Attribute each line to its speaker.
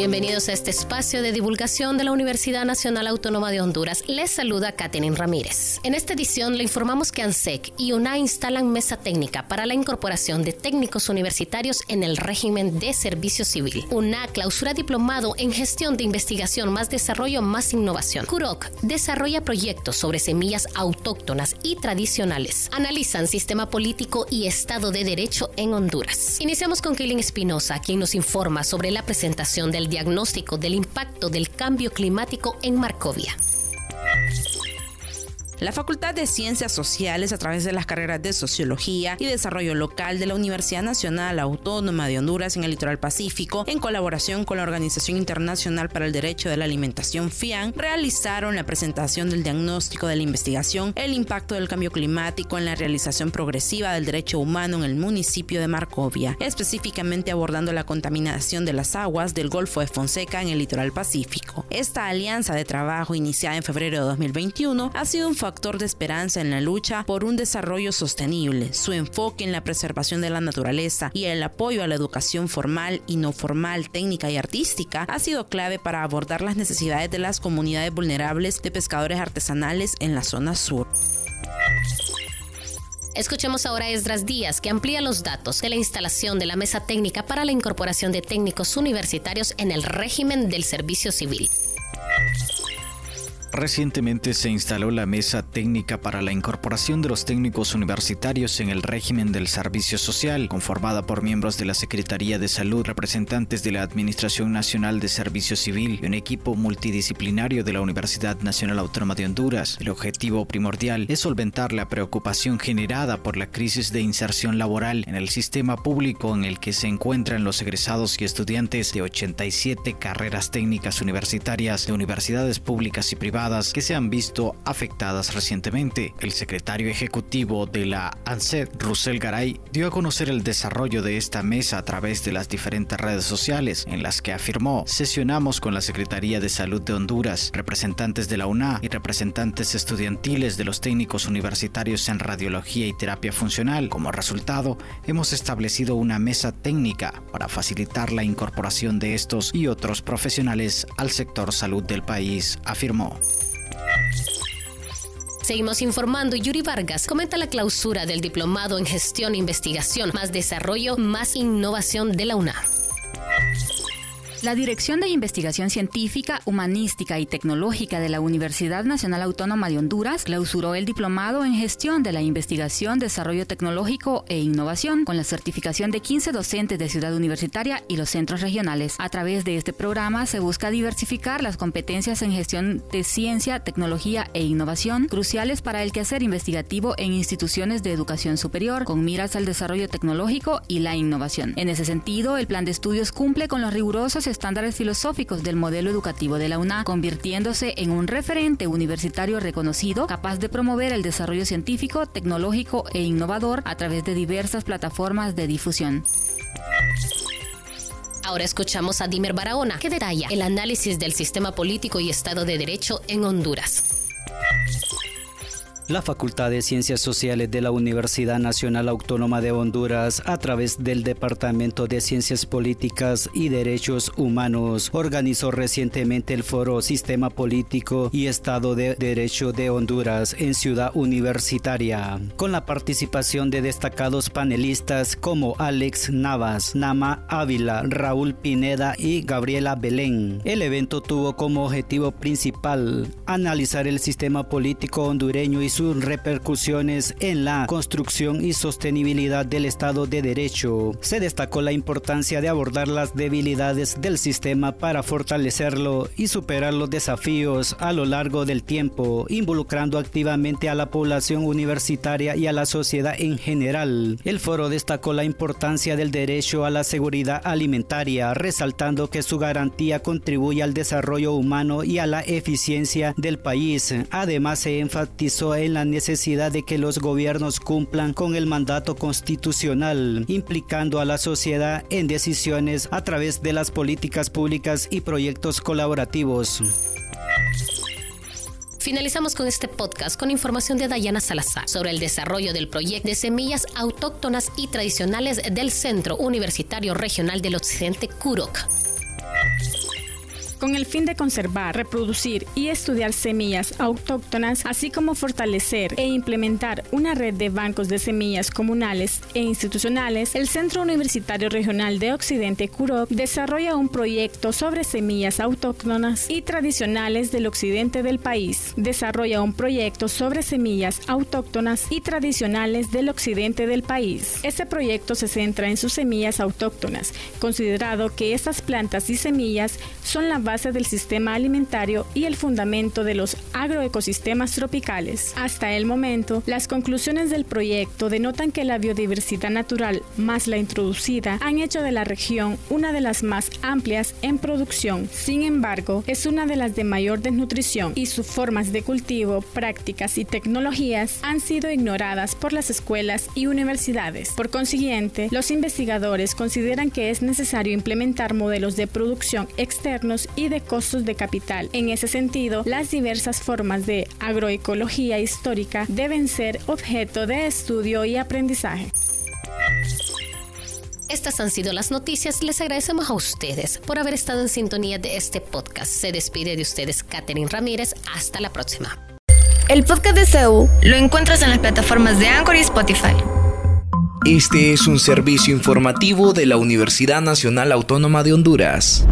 Speaker 1: Bienvenidos a este espacio de divulgación de la Universidad Nacional Autónoma de Honduras. Les saluda Katherine Ramírez. En esta edición le informamos que ANSEC y UNA instalan mesa técnica para la incorporación de técnicos universitarios en el régimen de servicio civil. UNA clausura diplomado en gestión de investigación más desarrollo más innovación. CUROC desarrolla proyectos sobre semillas autóctonas y tradicionales. Analizan sistema político y Estado de Derecho en Honduras. Iniciamos con Kaylin Espinosa, quien nos informa sobre la presentación del diagnóstico del impacto del cambio climático en Marcovia.
Speaker 2: La Facultad de Ciencias Sociales, a través de las carreras de Sociología y Desarrollo Local de la Universidad Nacional Autónoma de Honduras en el Litoral Pacífico, en colaboración con la Organización Internacional para el Derecho de la Alimentación FIAN, realizaron la presentación del diagnóstico de la investigación El impacto del cambio climático en la realización progresiva del derecho humano en el municipio de Marcovia, específicamente abordando la contaminación de las aguas del Golfo de Fonseca en el Litoral Pacífico. Esta alianza de trabajo iniciada en febrero de 2021 ha sido un factor de esperanza en la lucha por un desarrollo sostenible. Su enfoque en la preservación de la naturaleza y el apoyo a la educación formal y no formal, técnica y artística ha sido clave para abordar las necesidades de las comunidades vulnerables de pescadores artesanales en la zona sur.
Speaker 1: Escuchemos ahora a Esdras Díaz, que amplía los datos de la instalación de la mesa técnica para la incorporación de técnicos universitarios en el régimen del servicio civil.
Speaker 3: Recientemente se instaló la Mesa Técnica para la Incorporación de los Técnicos Universitarios en el régimen del servicio social, conformada por miembros de la Secretaría de Salud, representantes de la Administración Nacional de Servicio Civil y un equipo multidisciplinario de la Universidad Nacional Autónoma de Honduras. El objetivo primordial es solventar la preocupación generada por la crisis de inserción laboral en el sistema público en el que se encuentran los egresados y estudiantes de 87 carreras técnicas universitarias de universidades públicas y privadas que se han visto afectadas recientemente. El secretario ejecutivo de la ANSED, Russell Garay, dio a conocer el desarrollo de esta mesa a través de las diferentes redes sociales, en las que afirmó, sesionamos con la Secretaría de Salud de Honduras, representantes de la UNA y representantes estudiantiles de los técnicos universitarios en radiología y terapia funcional. Como resultado, hemos establecido una mesa técnica para facilitar la incorporación de estos y otros profesionales al sector salud del país, afirmó.
Speaker 1: Seguimos informando. Yuri Vargas comenta la clausura del diplomado en gestión e investigación, más desarrollo, más innovación de la UNA.
Speaker 4: La Dirección de Investigación Científica, Humanística y Tecnológica de la Universidad Nacional Autónoma de Honduras clausuró el diplomado en Gestión de la Investigación, Desarrollo Tecnológico e Innovación con la certificación de 15 docentes de Ciudad Universitaria y los centros regionales. A través de este programa se busca diversificar las competencias en gestión de ciencia, tecnología e innovación cruciales para el quehacer investigativo en instituciones de educación superior con miras al desarrollo tecnológico y la innovación. En ese sentido, el plan de estudios cumple con los rigurosos estándares filosóficos del modelo educativo de la UNA, convirtiéndose en un referente universitario reconocido, capaz de promover el desarrollo científico, tecnológico e innovador a través de diversas plataformas de difusión.
Speaker 1: Ahora escuchamos a Dimer Barahona, que detalla el análisis del sistema político y Estado de Derecho en Honduras.
Speaker 5: La Facultad de Ciencias Sociales de la Universidad Nacional Autónoma de Honduras, a través del Departamento de Ciencias Políticas y Derechos Humanos, organizó recientemente el foro Sistema Político y Estado de Derecho de Honduras en Ciudad Universitaria, con la participación de destacados panelistas como Alex Navas, Nama Ávila, Raúl Pineda y Gabriela Belén. El evento tuvo como objetivo principal analizar el sistema político hondureño y su sus repercusiones en la construcción y sostenibilidad del Estado de Derecho. Se destacó la importancia de abordar las debilidades del sistema para fortalecerlo y superar los desafíos a lo largo del tiempo, involucrando activamente a la población universitaria y a la sociedad en general. El foro destacó la importancia del derecho a la seguridad alimentaria, resaltando que su garantía contribuye al desarrollo humano y a la eficiencia del país. Además, se enfatizó en la necesidad de que los gobiernos cumplan con el mandato constitucional, implicando a la sociedad en decisiones a través de las políticas públicas y proyectos colaborativos.
Speaker 1: Finalizamos con este podcast con información de Dayana Salazar sobre el desarrollo del proyecto de semillas autóctonas y tradicionales del Centro Universitario Regional del Occidente CUROC
Speaker 6: con el fin de conservar, reproducir y estudiar semillas autóctonas, así como fortalecer e implementar una red de bancos de semillas comunales e institucionales, el Centro Universitario Regional de Occidente CUROC desarrolla un proyecto sobre semillas autóctonas y tradicionales del occidente del país. Desarrolla un proyecto sobre semillas autóctonas y tradicionales del occidente del país. Este proyecto se centra en sus semillas autóctonas, considerado que estas plantas y semillas son la base del sistema alimentario y el fundamento de los agroecosistemas tropicales. Hasta el momento, las conclusiones del proyecto denotan que la biodiversidad natural más la introducida han hecho de la región una de las más amplias en producción. Sin embargo, es una de las de mayor desnutrición y sus formas de cultivo, prácticas y tecnologías han sido ignoradas por las escuelas y universidades. Por consiguiente, los investigadores consideran que es necesario implementar modelos de producción externos y de costos de capital. En ese sentido, las diversas formas de agroecología histórica deben ser objeto de estudio y aprendizaje.
Speaker 1: Estas han sido las noticias. Les agradecemos a ustedes por haber estado en sintonía de este podcast. Se despide de ustedes Katherine Ramírez. Hasta la próxima.
Speaker 7: El podcast de CEU lo encuentras en las plataformas de Anchor y Spotify.
Speaker 8: Este es un servicio informativo de la Universidad Nacional Autónoma de Honduras.